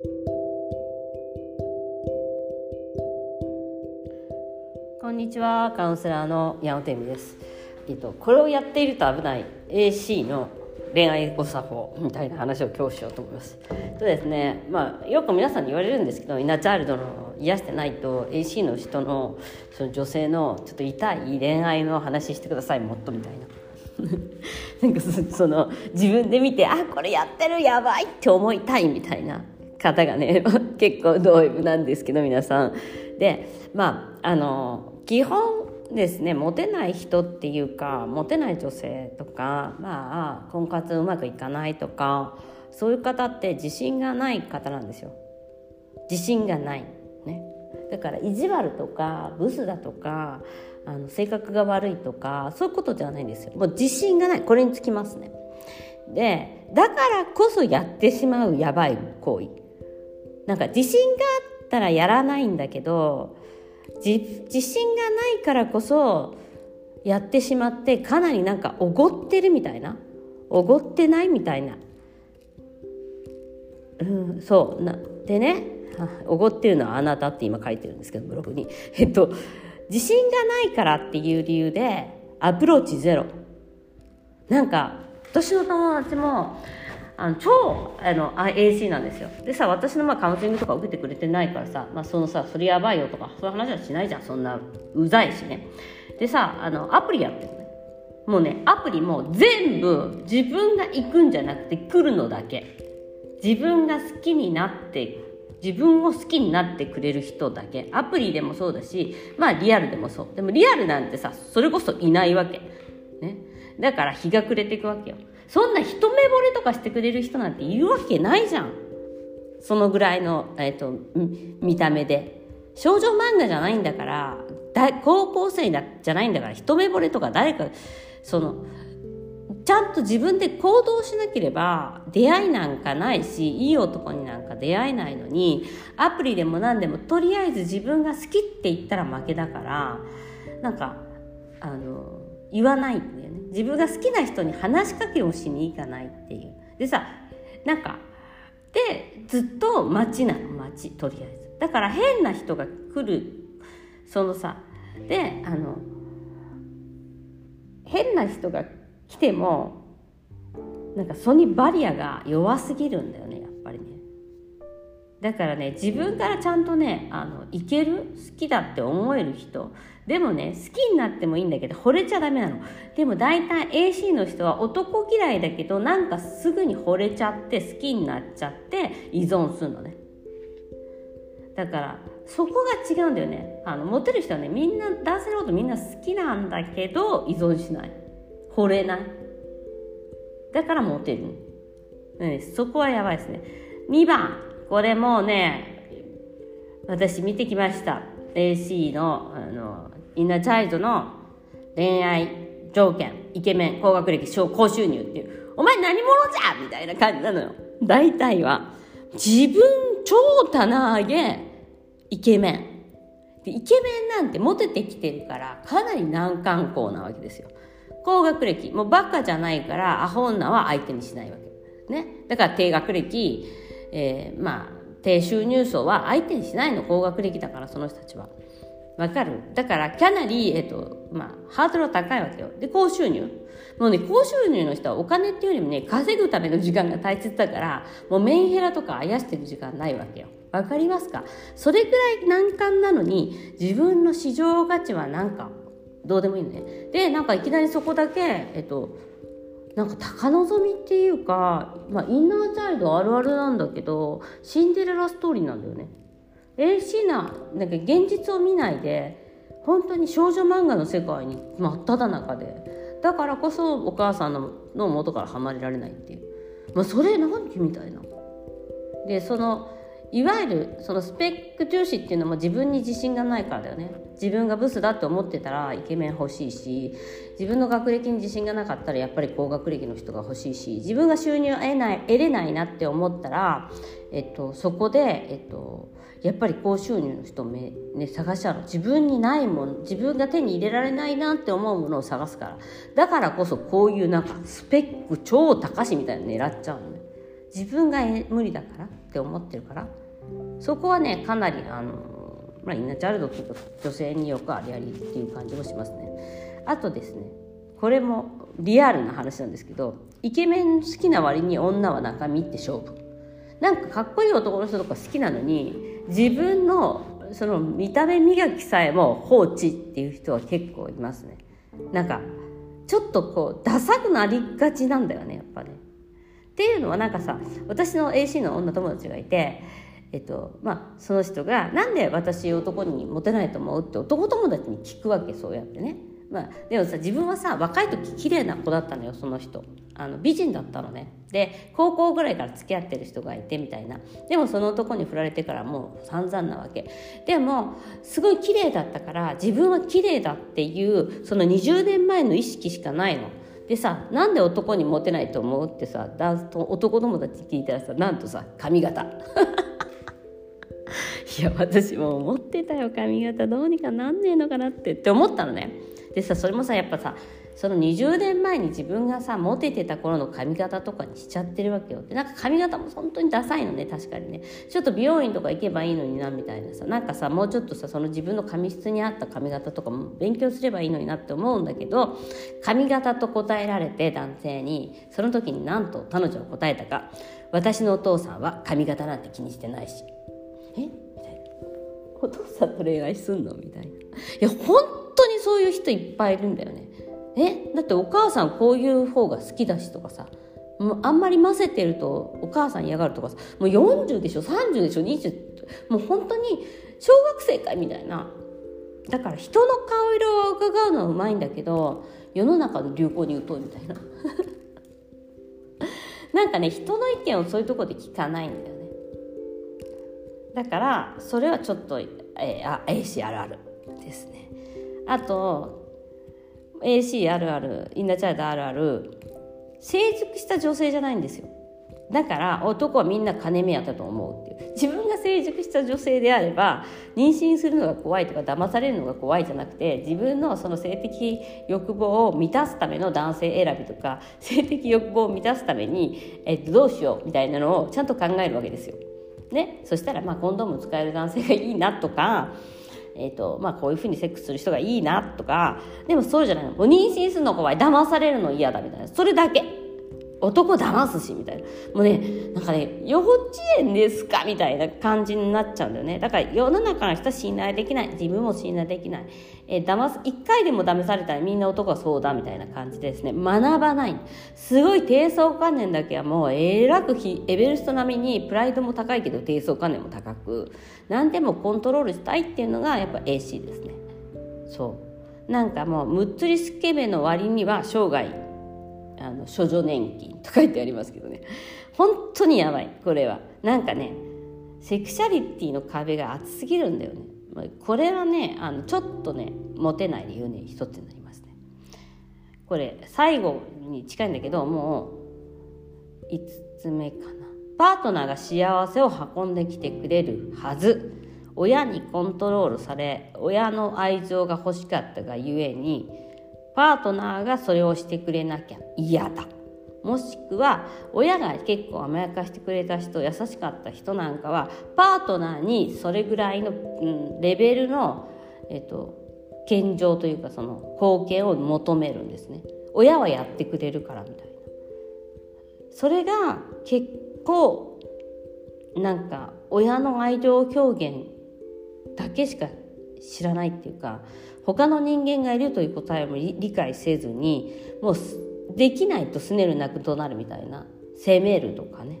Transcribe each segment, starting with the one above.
こんにちはカウンセラーの矢野天美です。えっとこれをやっていると危ない AC の恋愛誤作法みたいな話を今日しようと思います。とですねまあよく皆さんに言われるんですけどイナチャイルドの癒してないと AC の人のその女性のちょっと痛い恋愛の話してくださいもっとみたいな。なんかその自分で見てあこれやってるやばいって思いたいみたいな。方がね 結構同意なんですけど皆さん。でまああの基本ですねモテない人っていうかモテない女性とかまあ婚活うまくいかないとかそういう方って自信がない方なんですよ。自信がない。ね。だから意地悪とかブスだとかあの性格が悪いとかそういうことじゃないんですよ。もう自信がない。これにつきますね。でだからこそやってしまうやばい行為。なんか自信があったらやらないんだけど自信がないからこそやってしまってかなりなんかおごってるみたいな。おごってないみたいな。うんそう。なでねおごってるのはあなたって今書いてるんですけどブログに。えっと自信がないからっていう理由でアプローチゼロ。なんか私の友達もあの超あの AC なんですよ。でさ私のまあカウンセリングとか受けてくれてないからさ、まあ、そのさそれやばいよとかそういう話はしないじゃん。そんなうざいしね。でさあのアプリやってるね。もうねアプリも全部自分が行くんじゃなくて来るのだけ。自分が好きになって自分を好きになってくれる人だけ。アプリでもそうだしまあリアルでもそう。でもリアルなんてさそれこそいないわけ。ね。だから日が暮れていくわけよ。そんな一目惚れとかしてくれる人なんているわけないじゃん。そのぐらいの、えーと、見た目で。少女漫画じゃないんだから高校生だじゃないんだから一目惚れとか誰かそのちゃんと自分で行動しなければ出会いなんかないしいい男になんか出会えないのにアプリでも何でもとりあえず自分が好きって言ったら負けだからなんかあの言わないんだよ自分が好きな人に話しかけをしに行かないっていう。でさなんかでずっと待ちなの待ちとりあえず。だから変な人が来るそのさであの変な人が来てもなんかそのバリアが弱すぎるんだよね。だからね自分からちゃんとねあのいける？好きだって思える人。でもね好きになってもいいんだけど惚れちゃダメなの。でも大体 AC の人は男嫌いだけどなんかすぐに惚れちゃって好きになっちゃって依存するのね。だからそこが違うんだよね。あのモテる人はねみんな男性のことみんな好きなんだけど依存しない。惚れない。だからモテる、ね、そこはやばいですね。2番。これもね私見てきました。AC のあのインナーチャイルドの恋愛条件イケメン高学歴高収入っていう。お前何者じゃみたいな感じなのよ。大体は自分超棚上げイケメン。でイケメンなんてモテてきてるからかなり難関校なわけですよ。高学歴もうバカじゃないからアホ女は相手にしないわけ。ね。だから低学歴、えー、まあ低収入層は相手にしないの高学歴だからその人たちはわかる？だからかなり、えっと、まあ、ハードルは高いわけよ。で、高収入？もうね、高収入の人はお金っていうよりもね、稼ぐための時間が大切だから、もうメンヘラとかあやしてる時間ないわけよ。わかりますか？それぐらい難関なのに、自分の市場価値はなんか、どうでもいいのね。で、なんかいきなりそこだけ、えっと、なんか高望みっていうか、まあ、インナーチャイルドあるあるなんだけど、シンデレラストーリーなんだよね。AC ななんか現実を見ないで本当に少女漫画の世界に真っ只中でだからこそお母さんのの元から離れられないっていう、まあ、それ何みたいな。でそのいわゆるそのスペック重視っていうのも自分に自信がないからだよね。自分がブスだって思ってたらイケメン欲しいし自分の学歴に自信がなかったらやっぱり高学歴の人が欲しいし自分が収入を得ない得れないなって思ったら、えっと、そこで、えっと、やっぱり高収入の人め、ね、探しちゃうの。自分にないもの自分が手に入れられないなって思うものを探すから。だからこそこういうなんかスペック超高しみたいなの狙っちゃうのね。自分が無理だから。って思ってるから。そこはねかなりあの、まあ、インナーチャイルドっていうか女性によくありありっていう感じもしますね。あとですねこれもリアルな話なんですけどイケメン好きな割に女は中身って勝負。なんかかっこいい男の人とか好きなのに自分のその見た目磨きさえも放置っていう人は結構いますね。なんかちょっとこうダサくなりがちなんだよねやっぱね。っていうのはなんかさ私の AC の女友達がいてえっとまあその人が「なんで私男にモテないと思う?」って男友達に聞くわけそうやってね。まあ、でもさ自分はさ若い時綺麗な子だったのよその人。あの美人だったのね。で高校ぐらいから付き合ってる人がいてみたいな。でもその男に振られてからもう散々なわけ。でもすごい綺麗だったから自分は綺麗だっていうその20年前の意識しかないの。でさなんで男にモテないと思うってさ男友達聞いたらさなんとさ髪型。いや私も思ってたよ髪型どうにかなんねえのかなってって思ったのね。でさそれもさやっぱさその20年前に自分がさモテてた頃の髪型とかにしちゃってるわけよでなんか髪型も本当にダサいのね確かにね。ちょっと美容院とか行けばいいのになみたいなさ。なんかさもうちょっとさその自分の髪質に合った髪型とかも勉強すればいいのになって思うんだけど髪型と答えられて男性にその時になんと彼女は答えたか。私のお父さんは髪型なんて気にしてないし。え？みたいな。お父さんと恋愛すんの？みたいな。いや本当にそういう人いっぱいいるんだよね。えだってお母さんこういう方が好きだしとかさもうあんまり混ぜてるとお母さん嫌がるとかさもう40でしょ30でしょ20もう本当に小学生かみたいな。だから人の顔色を伺うのはうまいんだけど世の中の流行に疎いみたいな。なんかね人の意見をそういうとこで聞かないんだよね。だからそれはちょっと、えー、あ AC あるあるですね。あと AC あるあるインナーチャイルドあるある成熟した女性じゃないんですよ。だから男はみんな金目当てと思うっていう。自分が成熟した女性であれば妊娠するのが怖いとか騙されるのが怖いじゃなくて自分のその性的欲望を満たすための男性選びとか性的欲望を満たすために、えっと、どうしようみたいなのをちゃんと考えるわけですよ。ね、そしたらまあコンドーム使える男性がいいなとかえーとまあ、こういうふうにセックスする人がいいなとかでもそうじゃないの。妊娠するの怖い。騙されるの嫌だみたいな。それだけ。男騙すしみたいな。もうねなんかね幼稚園ですかみたいな感じになっちゃうんだよね。だから世の中の人は信頼できない。自分も信頼できない、えー、騙す一回でも騙されたらみんな男はそうだみたいな感じでですね。学ばない。すごい低層観念だけはもうえらくエベルスト並みにプライドも高いけど低層観念も高く何でもコントロールしたいっていうのがやっぱ AC ですね。そう。なんかもうむっつりスケベの割には生涯あの処女年金と書いてありますけどね。本当にやばいこれは。なんかねセクシャリティの壁が厚すぎるんだよね。これはねあのちょっとねモテない理由ね一つになりますね。これ最後に近いんだけどもう5つ目かな。パートナーが幸せを運んできてくれるはず。親にコントロールされ親の愛情が欲しかったがゆえにパートナーがそれをしてくれなきゃ嫌だ。もしくは親が結構甘やかしてくれた人優しかった人なんかはパートナーにそれぐらいの、うん、レベルの、えっと、献上というかその貢献を求めるんですね。親はやってくれるからみたいな。それが結構なんか親の愛情表現だけしか知らないっていうか他の人間がいるという答えも理解せずにもうできないとすねるなくとなるみたいな。生命ルとかね。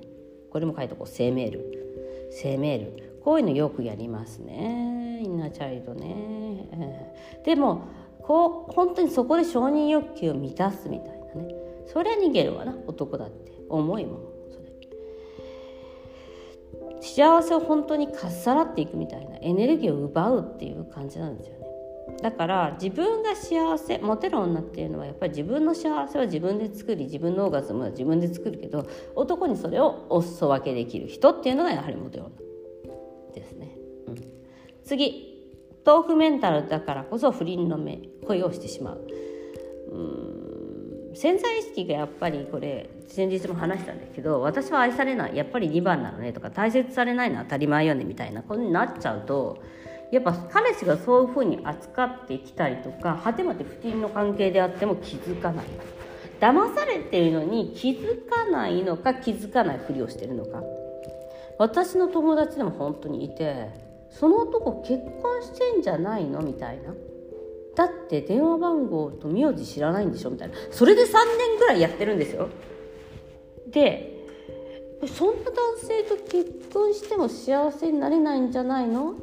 これも書いとこう生命ル生命ルこういうのよくやりますね。インナーチャイルドね、えー、でもこう本当にそこで承認欲求を満たすみたいなね。そりゃ逃げるわな。男だって。重いもん。それ。幸せを本当にかっさらっていくみたいな。エネルギーを奪うっていう感じなんですよね。だから自分が幸せモテる女っていうのはやっぱり自分の幸せは自分で作り自分のオーガズムは自分で作るけど男にそれをお裾分けできる人っていうのがやはりモテる女ですね、うん、次。豆腐メンタルだからこそ不倫の目恋をしてしまう。うん。潜在意識がやっぱりこれ先日も話したんですけど私は愛されない。やっぱり2番なのねとか大切されないのは当たり前よねみたいなことになっちゃうとやっぱ彼氏がそういうふうに扱ってきたりとか果てまで不倫の関係であっても気づかない。騙されてるのに気づかないのか気づかないふりをしてるのか。私の友達でも本当にいてその男結婚してんじゃないの？みたいな。だって電話番号と名字知らないんでしょ？みたいな。それで3年ぐらいやってるんですよ。でそんな男性と結婚しても幸せになれないんじゃないの？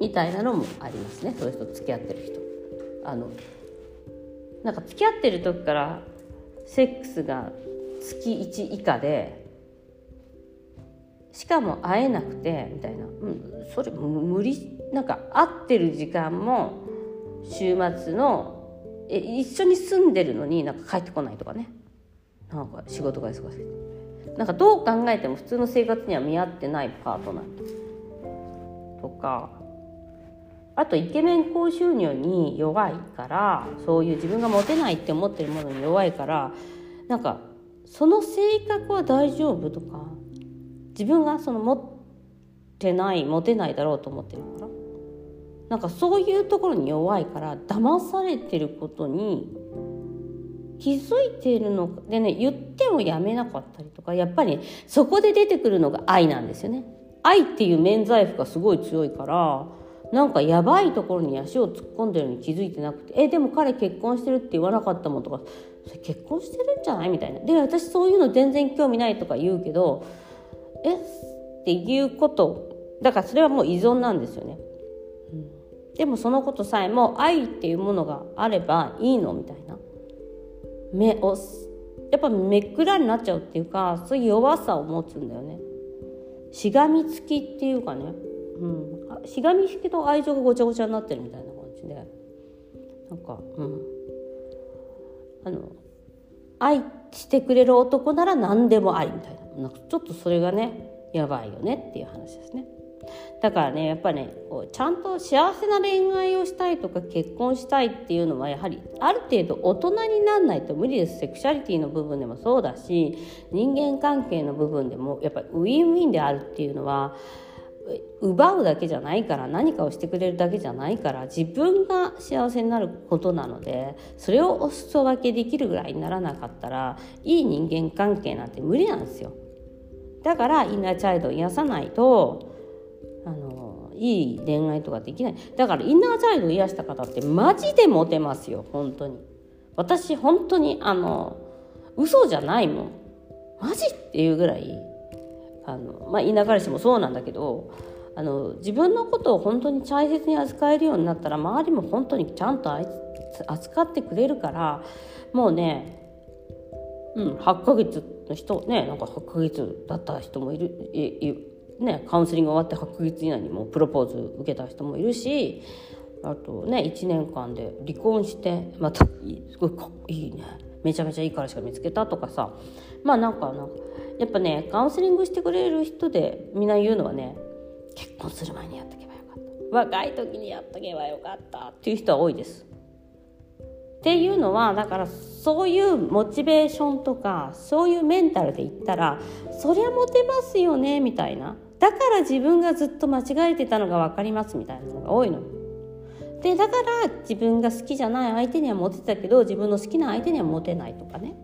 みたいなのもありますね。そういう人付き合ってる人。あのなんか付き合ってる時からセックスが月1以下でしかも会えなくてみたいな、うん、それ無理なんか会ってる時間も週末のえ一緒に住んでるのになんか帰ってこないとかね。なんか仕事が忙しい。なんかどう考えても普通の生活には見合ってないパートナーとかあとイケメン高収入に弱いからそういう自分がモテないって思ってるものに弱いからなんかその性格は大丈夫とか自分がその持ってないモテないだろうと思ってるからなんかそういうところに弱いから騙されてることに気づいているのでね言ってもやめなかったりとかやっぱりそこで出てくるのが愛なんですよね。愛っていう免罪符がすごい強いからなんかやばいところに足を突っ込んでるのに気づいてなくて「えでも彼結婚してるって言わなかったもん」とか「それ結婚してるんじゃない?」みたいなで私そういうの全然興味ないとか言うけど「え？っていうことだからそれはもう依存なんですよね。でもそのことさえも愛っていうものがあればいいのみたいな目をやっぱめっくらになっちゃうっていうかそういう弱さを持つんだよね。しがみつきっていうかねうん、しがみつきと愛情がごちゃごちゃになってるみたいな感じで。なんかうん。あの愛してくれる男なら何でもありみたいな。なんかちょっとそれがねやばいよねっていう話ですね。だからねやっぱねこうちゃんと幸せな恋愛をしたいとか結婚したいっていうのはやはりある程度大人になんないと無理です。セクシャリティの部分でもそうだし人間関係の部分でもやっぱりウィンウィンであるっていうのは奪うだけじゃないから何かをしてくれるだけじゃないから自分が幸せになることなのでそれをお裾分けできるぐらいにならなかったらいい人間関係なんて無理なんですよ。だからインナーチャイルドを癒さないとあのいい恋愛とかできない。だからインナーチャイルドを癒した方ってマジでモテますよ本当に。私本当にあの嘘じゃないもん。マジっていうぐらいあの、まあ、田舎彼氏もそうなんだけどあの自分のことを本当に大切に扱えるようになったら周りも本当にちゃんと扱ってくれるからもうね、うん、8ヶ月の人ねなんか8ヶ月だった人もいるね、カウンセリング終わって8ヶ月以内にもプロポーズ受けた人もいるしあとね1年間で離婚してまたすごいかっいいね。めちゃめちゃいい彼氏が見つけたとかさ。まあなんかなんかやっぱねカウンセリングしてくれる人でみんな言うのはね結婚する前にやっとけばよかった若い時にやっとけばよかったっていう人は多いです。っていうのはだからそういうモチベーションとかそういうメンタルで言ったらそりゃモテますよねみたいなだから自分がずっと間違えてたのが分かりますみたいなのが多いの。でだから自分が好きじゃない相手にはモテたけど自分の好きな相手にはモテないとかね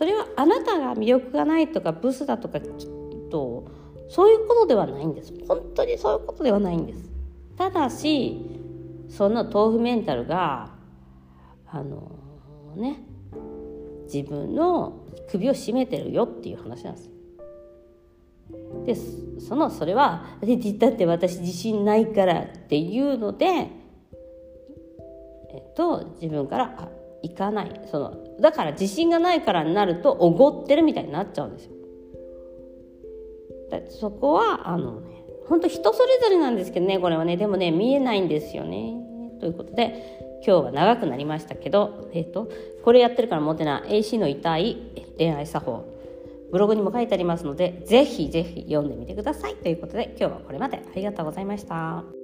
それはあなたが魅力がないとかブスだとかきっとそういうことではないんです。本当にそういうことではないんです。ただしその豆腐メンタルがあのね自分の首を絞めてるよっていう話なんです。でそのそれはだって私自信ないからっていうのでえっと自分から行かないそのだから自信がないからになるとおごってるみたいになっちゃうんですよ。そこはあのね本当人それぞれなんですけどねこれはねでもね見えないんですよね。ということで今日は長くなりましたけど、えっと、これやってるからモテない AC の痛い恋愛作法ブログにも書いてありますのでぜひぜひ読んでみてくださいということで今日はこれまでありがとうございました。